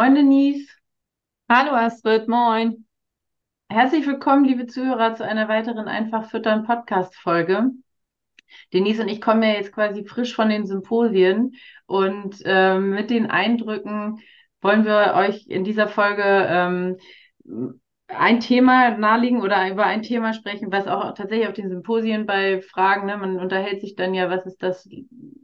Moin Denise. Hallo Astrid, moin. Herzlich willkommen, liebe Zuhörer, zu einer weiteren Einfach füttern Podcast-Folge. Denise und ich kommen ja jetzt quasi frisch von den Symposien und ähm, mit den Eindrücken wollen wir euch in dieser Folge ähm, ein Thema nahelegen oder über ein Thema sprechen, was auch tatsächlich auf den Symposien bei Fragen, ne, man unterhält sich dann ja, was ist das,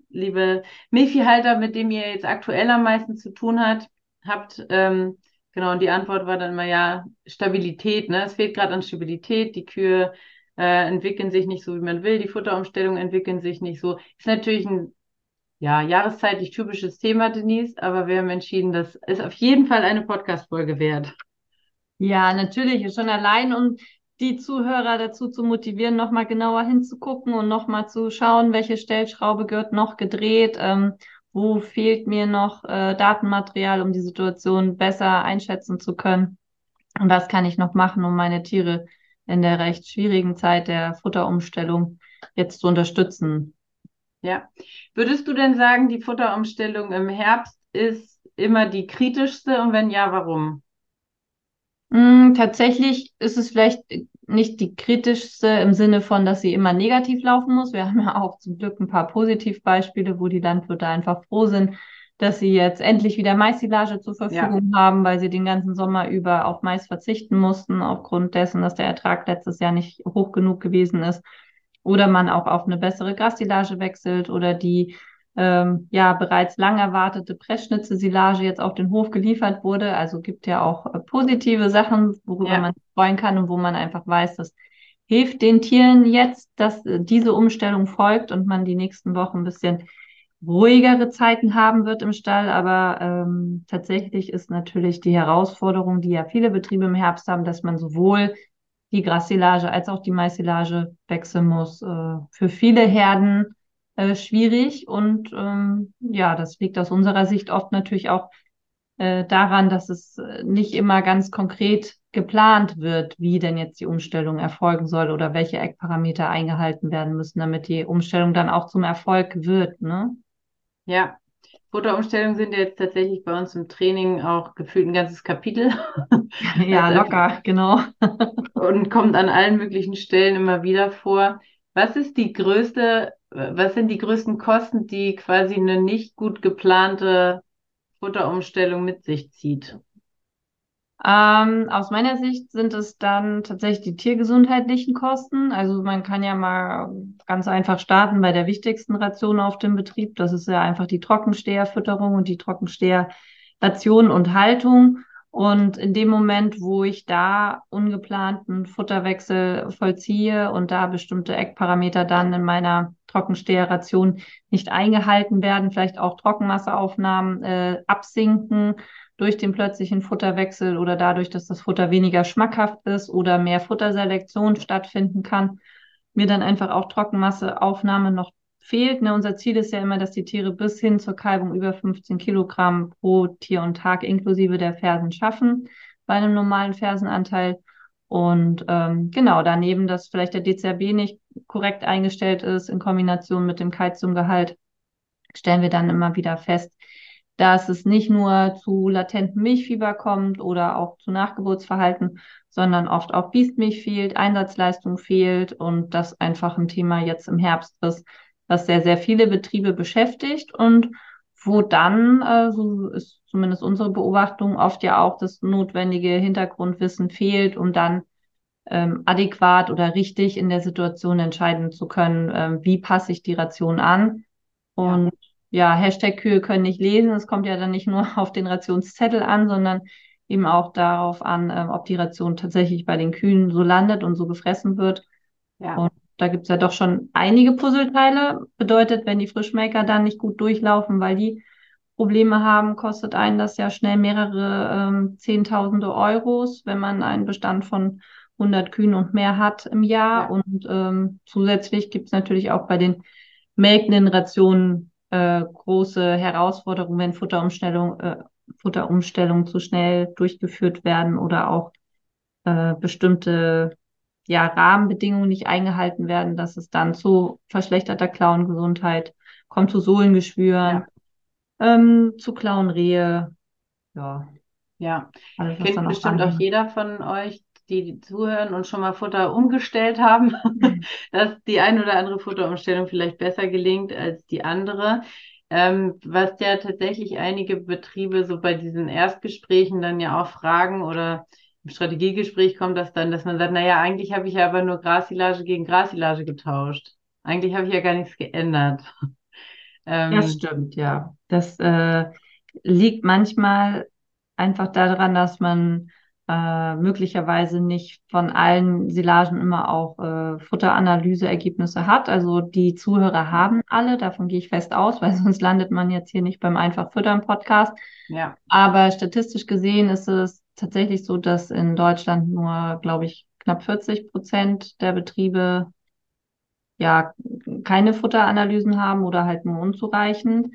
liebe Milchviehhalter, mit dem ihr jetzt aktuell am meisten zu tun habt habt. Ähm, genau, und die Antwort war dann immer ja Stabilität. Ne? Es fehlt gerade an Stabilität. Die Kühe äh, entwickeln sich nicht so, wie man will. Die Futterumstellungen entwickeln sich nicht so. Ist natürlich ein ja, jahreszeitlich typisches Thema, Denise, aber wir haben entschieden, das ist auf jeden Fall eine Podcast-Folge wert. Ja, natürlich, schon allein, um die Zuhörer dazu zu motivieren, nochmal genauer hinzugucken und nochmal zu schauen, welche Stellschraube gehört noch gedreht. Ähm, wo fehlt mir noch äh, Datenmaterial, um die Situation besser einschätzen zu können? Und was kann ich noch machen, um meine Tiere in der recht schwierigen Zeit der Futterumstellung jetzt zu unterstützen? Ja. Würdest du denn sagen, die Futterumstellung im Herbst ist immer die kritischste und wenn ja, warum? Mm, tatsächlich ist es vielleicht nicht die kritischste im Sinne von, dass sie immer negativ laufen muss. Wir haben ja auch zum Glück ein paar Positivbeispiele, wo die Landwirte einfach froh sind, dass sie jetzt endlich wieder Maissilage zur Verfügung haben, weil sie den ganzen Sommer über auf Mais verzichten mussten, aufgrund dessen, dass der Ertrag letztes Jahr nicht hoch genug gewesen ist. Oder man auch auf eine bessere Grassilage wechselt oder die ähm, ja bereits lang erwartete Pressschnitze-Silage jetzt auf den Hof geliefert wurde. Also gibt ja auch äh, positive Sachen, worüber ja. man sich freuen kann und wo man einfach weiß, das hilft den Tieren jetzt, dass äh, diese Umstellung folgt und man die nächsten Wochen ein bisschen ruhigere Zeiten haben wird im Stall. Aber ähm, tatsächlich ist natürlich die Herausforderung, die ja viele Betriebe im Herbst haben, dass man sowohl die Grassilage als auch die Maissilage wechseln muss. Äh, für viele Herden äh, schwierig. Und ähm, ja, das liegt aus unserer Sicht oft natürlich auch äh, daran, dass es äh, nicht immer ganz konkret geplant wird, wie denn jetzt die Umstellung erfolgen soll oder welche Eckparameter eingehalten werden müssen, damit die Umstellung dann auch zum Erfolg wird. Ne? Ja, Futterumstellungen sind jetzt tatsächlich bei uns im Training auch gefühlt ein ganzes Kapitel. Ja, locker, genau. und kommt an allen möglichen Stellen immer wieder vor. Was ist die größte was sind die größten Kosten, die quasi eine nicht gut geplante Futterumstellung mit sich zieht? Ähm, aus meiner Sicht sind es dann tatsächlich die tiergesundheitlichen Kosten. Also man kann ja mal ganz einfach starten bei der wichtigsten Ration auf dem Betrieb. Das ist ja einfach die Trockensteherfütterung und die Trockensteherration und Haltung. Und in dem Moment, wo ich da ungeplanten Futterwechsel vollziehe und da bestimmte Eckparameter dann in meiner Trockensteherration nicht eingehalten werden, vielleicht auch Trockenmasseaufnahmen äh, absinken durch den plötzlichen Futterwechsel oder dadurch, dass das Futter weniger schmackhaft ist oder mehr Futterselektion stattfinden kann, mir dann einfach auch Trockenmasseaufnahme noch fehlt. Ne? Unser Ziel ist ja immer, dass die Tiere bis hin zur Kalbung über 15 Kilogramm pro Tier und Tag inklusive der Fersen schaffen bei einem normalen Fersenanteil. Und ähm, genau, daneben, dass vielleicht der DCRB nicht korrekt eingestellt ist in Kombination mit dem Kalziumgehalt, stellen wir dann immer wieder fest, dass es nicht nur zu latentem Milchfieber kommt oder auch zu Nachgeburtsverhalten, sondern oft auch Biestmilch fehlt, Einsatzleistung fehlt und das einfach ein Thema jetzt im Herbst ist, was sehr, sehr viele Betriebe beschäftigt und wo dann, äh, so ist zumindest unsere Beobachtung, oft ja auch das notwendige Hintergrundwissen fehlt, um dann ähm, adäquat oder richtig in der Situation entscheiden zu können, ähm, wie passe ich die Ration an. Und ja. ja, Hashtag Kühe können nicht lesen. Es kommt ja dann nicht nur auf den Rationszettel an, sondern eben auch darauf an, ähm, ob die Ration tatsächlich bei den Kühen so landet und so gefressen wird. Ja. Und da gibt's ja doch schon einige Puzzleteile. Bedeutet, wenn die Frischmaker dann nicht gut durchlaufen, weil die Probleme haben, kostet einen das ja schnell mehrere ähm, Zehntausende Euros, wenn man einen Bestand von 100 Kühen und mehr hat im Jahr. Ja. Und ähm, zusätzlich gibt's natürlich auch bei den melkenden Rationen äh, große Herausforderungen, wenn Futterumstellung, äh, Futterumstellungen zu schnell durchgeführt werden oder auch äh, bestimmte ja, Rahmenbedingungen nicht eingehalten werden, dass es dann zu verschlechterter Klauengesundheit kommt, zu Sohlengeschwüren, ja. ähm, zu Klauenrehe. Ja. Ja, alles, kennt bestimmt auch jeder von euch, die zuhören und schon mal Futter umgestellt haben, dass die ein oder andere Futterumstellung vielleicht besser gelingt als die andere. Ähm, was ja tatsächlich einige Betriebe so bei diesen Erstgesprächen dann ja auch fragen oder im Strategiegespräch kommt das dann, dass man sagt, naja, eigentlich habe ich ja aber nur Grassilage gegen Grassilage getauscht. Eigentlich habe ich ja gar nichts geändert. ähm, das stimmt, ja. Das äh, liegt manchmal einfach daran, dass man äh, möglicherweise nicht von allen Silagen immer auch äh, Futteranalyseergebnisse hat. Also die Zuhörer haben alle, davon gehe ich fest aus, weil sonst landet man jetzt hier nicht beim Einfach Füttern Podcast. Ja. Aber statistisch gesehen ist es tatsächlich so, dass in Deutschland nur, glaube ich, knapp 40 Prozent der Betriebe ja keine Futteranalysen haben oder halt nur unzureichend.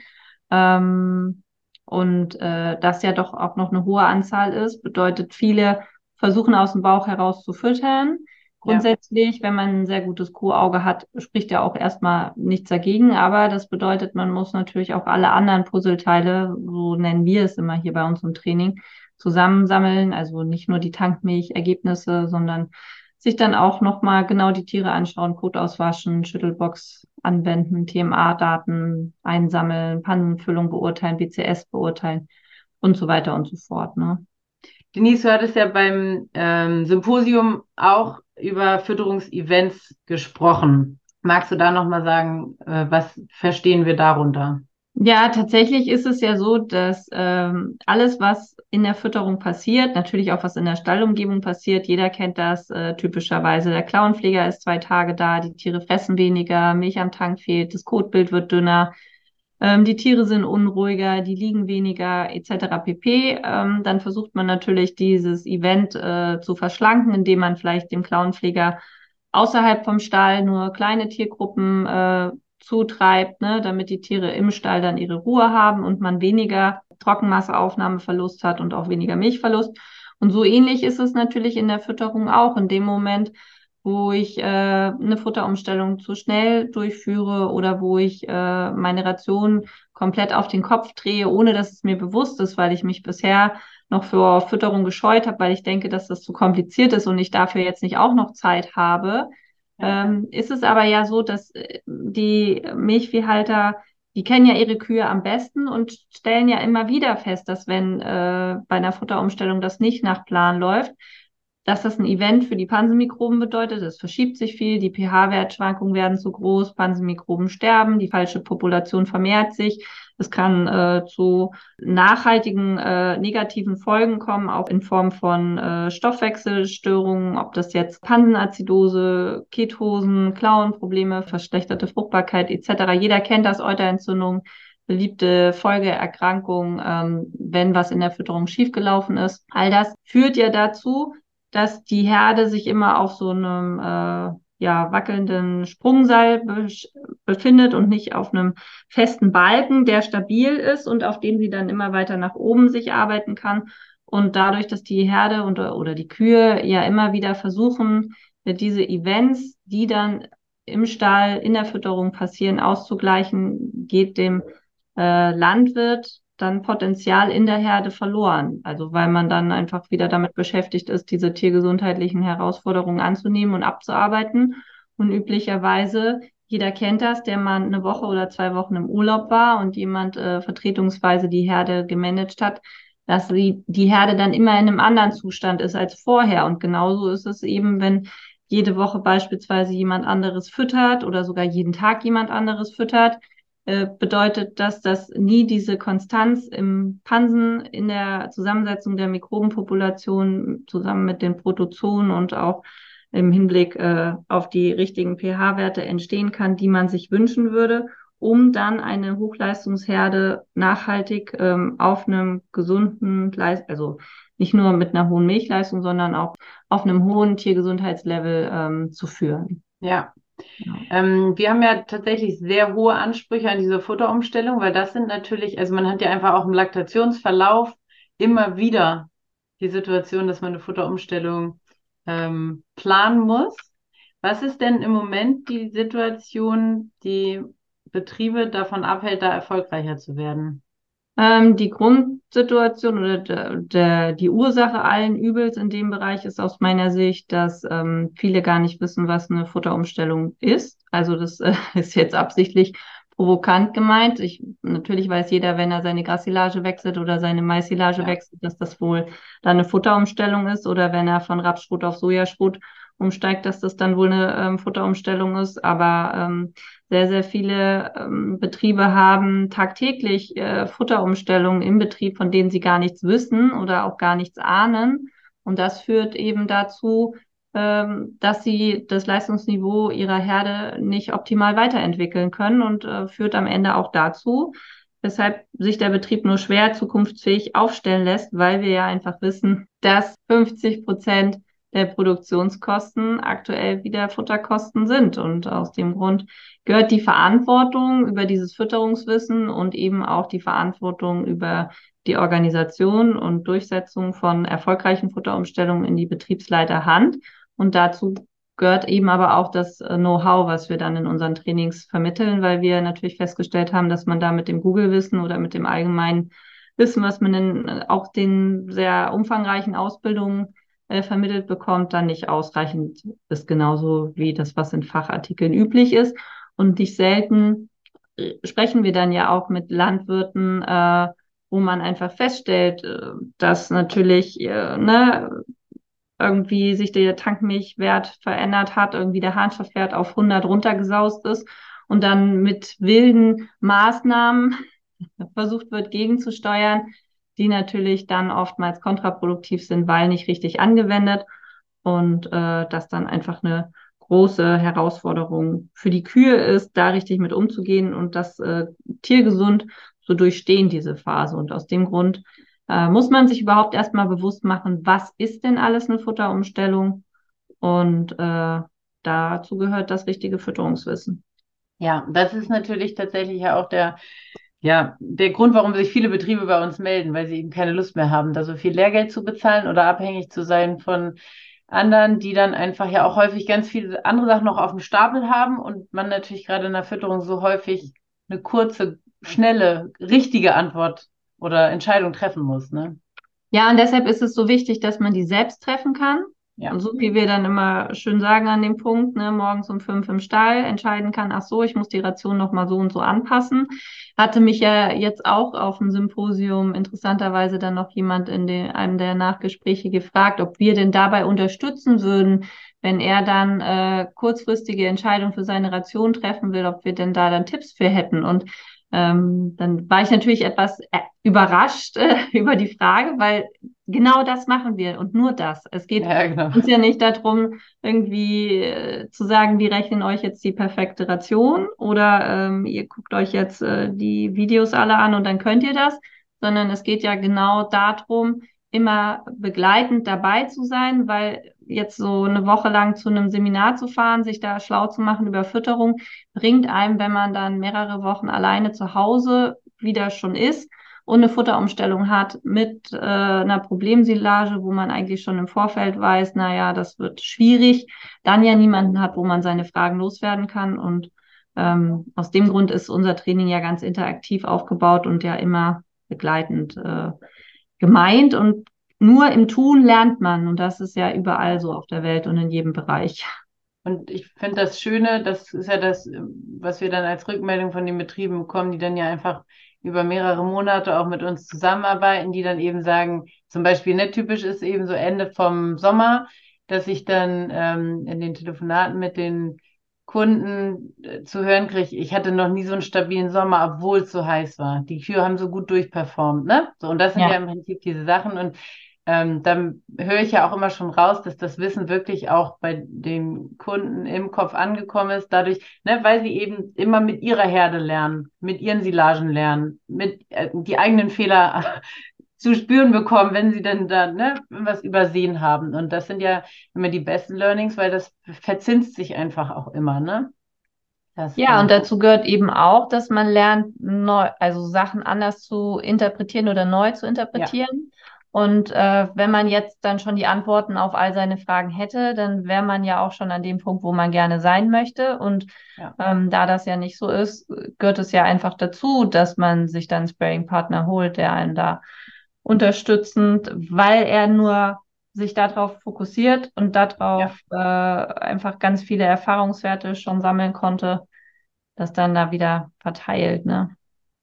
Ähm, und äh, das ja doch auch noch eine hohe Anzahl ist, bedeutet, viele versuchen aus dem Bauch heraus zu füttern. Grundsätzlich, ja. wenn man ein sehr gutes Kuhauge hat, spricht ja auch erstmal nichts dagegen, aber das bedeutet, man muss natürlich auch alle anderen Puzzleteile, so nennen wir es immer hier bei uns im Training, zusammensammeln. Also nicht nur die Tankmilchergebnisse, sondern sich dann auch nochmal genau die Tiere anschauen, Kot auswaschen, Schüttelbox anwenden, TMA-Daten einsammeln, Pannenfüllung beurteilen, BCS beurteilen und so weiter und so fort. Ne? Denise, du hattest ja beim ähm, Symposium auch über Fütterungsevents gesprochen. Magst du da nochmal sagen, äh, was verstehen wir darunter? Ja, tatsächlich ist es ja so, dass ähm, alles, was in der Fütterung passiert, natürlich auch was in der Stallumgebung passiert, jeder kennt das äh, typischerweise. Der Klauenpfleger ist zwei Tage da, die Tiere fressen weniger, Milch am Tank fehlt, das Kotbild wird dünner, ähm, die Tiere sind unruhiger, die liegen weniger etc. pp. Ähm, dann versucht man natürlich dieses Event äh, zu verschlanken, indem man vielleicht dem Klauenpfleger außerhalb vom Stall nur kleine Tiergruppen äh, zutreibt, ne, damit die Tiere im Stall dann ihre Ruhe haben und man weniger Trockenmasseaufnahmeverlust hat und auch weniger Milchverlust. Und so ähnlich ist es natürlich in der Fütterung auch. In dem Moment, wo ich äh, eine Futterumstellung zu schnell durchführe oder wo ich äh, meine Ration komplett auf den Kopf drehe, ohne dass es mir bewusst ist, weil ich mich bisher noch für Fütterung gescheut habe, weil ich denke, dass das zu kompliziert ist und ich dafür jetzt nicht auch noch Zeit habe, ähm, ist es aber ja so, dass äh, die Milchviehhalter, die kennen ja ihre Kühe am besten und stellen ja immer wieder fest, dass wenn äh, bei einer Futterumstellung das nicht nach Plan läuft, dass das ein Event für die Pansenmikroben bedeutet. Es verschiebt sich viel, die pH-Wertschwankungen werden zu groß, Pansenmikroben sterben, die falsche Population vermehrt sich. Es kann äh, zu nachhaltigen äh, negativen Folgen kommen, auch in Form von äh, Stoffwechselstörungen, ob das jetzt Pansenazidose, Ketosen, Klauenprobleme, verschlechterte Fruchtbarkeit etc. Jeder kennt das, Euterentzündung beliebte Folgeerkrankung, ähm, wenn was in der Fütterung schiefgelaufen ist. All das führt ja dazu, dass die Herde sich immer auf so einem äh, ja, wackelnden Sprungseil be befindet und nicht auf einem festen Balken, der stabil ist und auf dem sie dann immer weiter nach oben sich arbeiten kann. Und dadurch, dass die Herde und, oder die Kühe ja immer wieder versuchen, diese Events, die dann im Stall, in der Fütterung passieren, auszugleichen, geht dem äh, Landwirt dann Potenzial in der Herde verloren. Also weil man dann einfach wieder damit beschäftigt ist, diese tiergesundheitlichen Herausforderungen anzunehmen und abzuarbeiten. Und üblicherweise, jeder kennt das, der mal eine Woche oder zwei Wochen im Urlaub war und jemand äh, vertretungsweise die Herde gemanagt hat, dass die, die Herde dann immer in einem anderen Zustand ist als vorher. Und genauso ist es eben, wenn jede Woche beispielsweise jemand anderes füttert oder sogar jeden Tag jemand anderes füttert, äh, bedeutet das, dass nie diese Konstanz im Pansen in der Zusammensetzung der Mikrobenpopulation zusammen mit den Protozoen und auch im Hinblick äh, auf die richtigen pH-Werte entstehen kann, die man sich wünschen würde, um dann eine Hochleistungsherde nachhaltig ähm, auf einem gesunden, also nicht nur mit einer hohen Milchleistung, sondern auch auf einem hohen Tiergesundheitslevel ähm, zu führen. Ja. Ja. Ähm, wir haben ja tatsächlich sehr hohe Ansprüche an diese Futterumstellung, weil das sind natürlich, also man hat ja einfach auch im Laktationsverlauf immer wieder die Situation, dass man eine Futterumstellung ähm, planen muss. Was ist denn im Moment die Situation, die Betriebe davon abhält, da erfolgreicher zu werden? Ähm, die Grundsituation oder der, der, die Ursache allen Übels in dem Bereich ist aus meiner Sicht, dass ähm, viele gar nicht wissen, was eine Futterumstellung ist. Also das äh, ist jetzt absichtlich provokant gemeint. Ich, natürlich weiß jeder, wenn er seine Grassilage wechselt oder seine Maisilage ja. wechselt, dass das wohl dann eine Futterumstellung ist oder wenn er von Rapsschrot auf Sojaschrot umsteigt, dass das dann wohl eine ähm, Futterumstellung ist. Aber ähm, sehr, sehr viele ähm, Betriebe haben tagtäglich äh, Futterumstellungen im Betrieb, von denen sie gar nichts wissen oder auch gar nichts ahnen. Und das führt eben dazu, ähm, dass sie das Leistungsniveau ihrer Herde nicht optimal weiterentwickeln können und äh, führt am Ende auch dazu, weshalb sich der Betrieb nur schwer zukunftsfähig aufstellen lässt, weil wir ja einfach wissen, dass 50 Prozent der Produktionskosten aktuell wieder Futterkosten sind. Und aus dem Grund gehört die Verantwortung über dieses Fütterungswissen und eben auch die Verantwortung über die Organisation und Durchsetzung von erfolgreichen Futterumstellungen in die Betriebsleiterhand. Und dazu gehört eben aber auch das äh, Know-how, was wir dann in unseren Trainings vermitteln, weil wir natürlich festgestellt haben, dass man da mit dem Google-Wissen oder mit dem allgemeinen Wissen, was man in äh, auch den sehr umfangreichen Ausbildungen äh, vermittelt bekommt, dann nicht ausreichend ist, genauso wie das, was in Fachartikeln üblich ist. Und nicht selten äh, sprechen wir dann ja auch mit Landwirten, äh, wo man einfach feststellt, dass natürlich äh, ne, irgendwie sich der Tankmilchwert verändert hat, irgendwie der Harnstoffwert auf 100 runtergesaust ist und dann mit wilden Maßnahmen versucht wird gegenzusteuern, die natürlich dann oftmals kontraproduktiv sind, weil nicht richtig angewendet und äh, das dann einfach eine große Herausforderung für die Kühe ist, da richtig mit umzugehen und das äh, tiergesund zu durchstehen, diese Phase. Und aus dem Grund äh, muss man sich überhaupt erstmal bewusst machen, was ist denn alles eine Futterumstellung? Und äh, dazu gehört das richtige Fütterungswissen. Ja, das ist natürlich tatsächlich ja auch der, ja, der Grund, warum sich viele Betriebe bei uns melden, weil sie eben keine Lust mehr haben, da so viel Lehrgeld zu bezahlen oder abhängig zu sein von anderen, die dann einfach ja auch häufig ganz viele andere Sachen noch auf dem Stapel haben und man natürlich gerade in der Fütterung so häufig eine kurze, schnelle, richtige Antwort oder Entscheidung treffen muss. Ne? Ja, und deshalb ist es so wichtig, dass man die selbst treffen kann. Ja. Und so wie wir dann immer schön sagen an dem Punkt, ne, morgens um fünf im Stall entscheiden kann, ach so, ich muss die Ration nochmal so und so anpassen. Hatte mich ja jetzt auch auf dem Symposium interessanterweise dann noch jemand in den, einem der Nachgespräche gefragt, ob wir denn dabei unterstützen würden, wenn er dann äh, kurzfristige Entscheidungen für seine Ration treffen will, ob wir denn da dann Tipps für hätten. Und ähm, dann war ich natürlich etwas äh, überrascht äh, über die Frage, weil genau das machen wir und nur das. Es geht ja, genau. uns ja nicht darum, irgendwie äh, zu sagen, wir rechnen euch jetzt die perfekte Ration oder ähm, ihr guckt euch jetzt äh, die Videos alle an und dann könnt ihr das, sondern es geht ja genau darum, immer begleitend dabei zu sein, weil jetzt so eine Woche lang zu einem Seminar zu fahren, sich da schlau zu machen über Fütterung, bringt einem, wenn man dann mehrere Wochen alleine zu Hause wieder schon ist und eine Futterumstellung hat mit äh, einer Problemsilage, wo man eigentlich schon im Vorfeld weiß, naja, das wird schwierig, dann ja niemanden hat, wo man seine Fragen loswerden kann. Und ähm, aus dem Grund ist unser Training ja ganz interaktiv aufgebaut und ja immer begleitend äh, gemeint. Und nur im Tun lernt man. Und das ist ja überall so auf der Welt und in jedem Bereich. Und ich finde das Schöne, das ist ja das, was wir dann als Rückmeldung von den Betrieben bekommen, die dann ja einfach über mehrere Monate auch mit uns zusammenarbeiten, die dann eben sagen, zum Beispiel, ne, typisch ist eben so Ende vom Sommer, dass ich dann ähm, in den Telefonaten mit den Kunden äh, zu hören kriege, ich hatte noch nie so einen stabilen Sommer, obwohl es so heiß war. Die Kühe haben so gut durchperformt, ne? So, und das sind ja, ja im Prinzip diese Sachen. Und ähm, dann höre ich ja auch immer schon raus, dass das Wissen wirklich auch bei den Kunden im Kopf angekommen ist, dadurch, ne, weil sie eben immer mit ihrer Herde lernen, mit ihren Silagen lernen, mit äh, die eigenen Fehler zu spüren bekommen, wenn sie dann da ne, was übersehen haben. Und das sind ja immer die besten Learnings, weil das verzinst sich einfach auch immer, ne? Das ja, und dazu gehört eben auch, dass man lernt, neu, also Sachen anders zu interpretieren oder neu zu interpretieren. Ja. Und äh, wenn man jetzt dann schon die Antworten auf all seine Fragen hätte, dann wäre man ja auch schon an dem Punkt, wo man gerne sein möchte. Und ja. ähm, da das ja nicht so ist, gehört es ja einfach dazu, dass man sich dann einen Sparing-Partner holt, der einen da unterstützend, weil er nur sich darauf fokussiert und darauf ja. äh, einfach ganz viele Erfahrungswerte schon sammeln konnte, das dann da wieder verteilt, ne?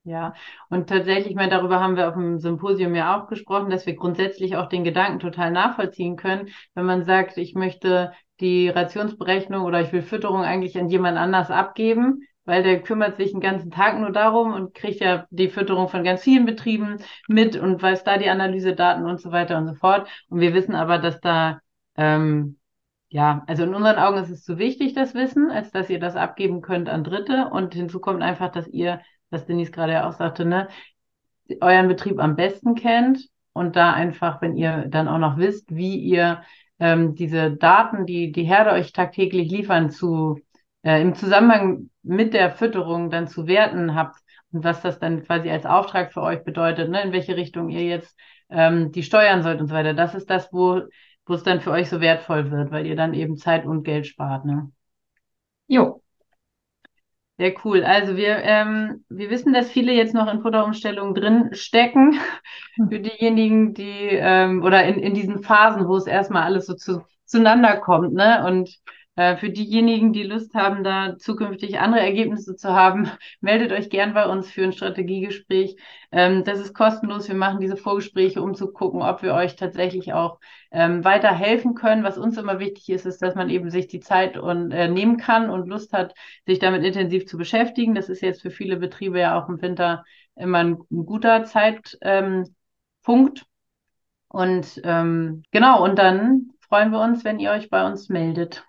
Ja, und tatsächlich, ich meine, darüber haben wir auf dem Symposium ja auch gesprochen, dass wir grundsätzlich auch den Gedanken total nachvollziehen können, wenn man sagt, ich möchte die Rationsberechnung oder ich will Fütterung eigentlich an jemand anders abgeben, weil der kümmert sich den ganzen Tag nur darum und kriegt ja die Fütterung von ganz vielen Betrieben mit und weiß da die Analysedaten und so weiter und so fort. Und wir wissen aber, dass da, ähm, ja, also in unseren Augen ist es zu wichtig, das Wissen, als dass ihr das abgeben könnt an Dritte. Und hinzu kommt einfach, dass ihr, was Denise gerade auch sagte, ne, euren Betrieb am besten kennt und da einfach, wenn ihr dann auch noch wisst, wie ihr ähm, diese Daten, die die Herde euch tagtäglich liefern, zu äh, im Zusammenhang mit der Fütterung dann zu werten habt und was das dann quasi als Auftrag für euch bedeutet, ne, in welche Richtung ihr jetzt ähm, die steuern sollt und so weiter. Das ist das, wo, wo es dann für euch so wertvoll wird, weil ihr dann eben Zeit und Geld spart. Ne? Jo. Sehr cool. Also wir, ähm, wir wissen, dass viele jetzt noch in Futterumstellungen drin stecken. Hm. Für diejenigen, die ähm, oder in, in diesen Phasen, wo es erstmal alles so zu, zueinander kommt, ne? Und für diejenigen, die Lust haben, da zukünftig andere Ergebnisse zu haben, meldet euch gern bei uns für ein Strategiegespräch. Ähm, das ist kostenlos. Wir machen diese Vorgespräche, um zu gucken, ob wir euch tatsächlich auch ähm, weiter helfen können. Was uns immer wichtig ist, ist, dass man eben sich die Zeit und, äh, nehmen kann und Lust hat, sich damit intensiv zu beschäftigen. Das ist jetzt für viele Betriebe ja auch im Winter immer ein, ein guter Zeitpunkt. Ähm, und ähm, genau, und dann freuen wir uns, wenn ihr euch bei uns meldet.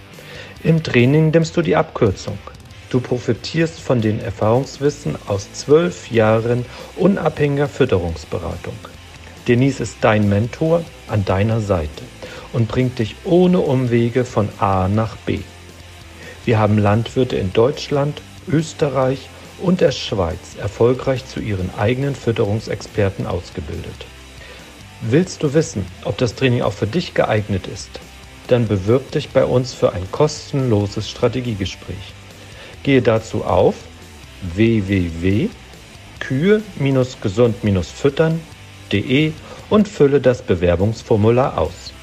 Im Training nimmst du die Abkürzung. Du profitierst von den Erfahrungswissen aus zwölf Jahren unabhängiger Fütterungsberatung. Denise ist dein Mentor an deiner Seite und bringt dich ohne Umwege von A nach B. Wir haben Landwirte in Deutschland, Österreich und der Schweiz erfolgreich zu ihren eigenen Fütterungsexperten ausgebildet. Willst du wissen, ob das Training auch für dich geeignet ist? Dann bewirb dich bei uns für ein kostenloses Strategiegespräch. Gehe dazu auf www.kühe-gesund-füttern.de und fülle das Bewerbungsformular aus.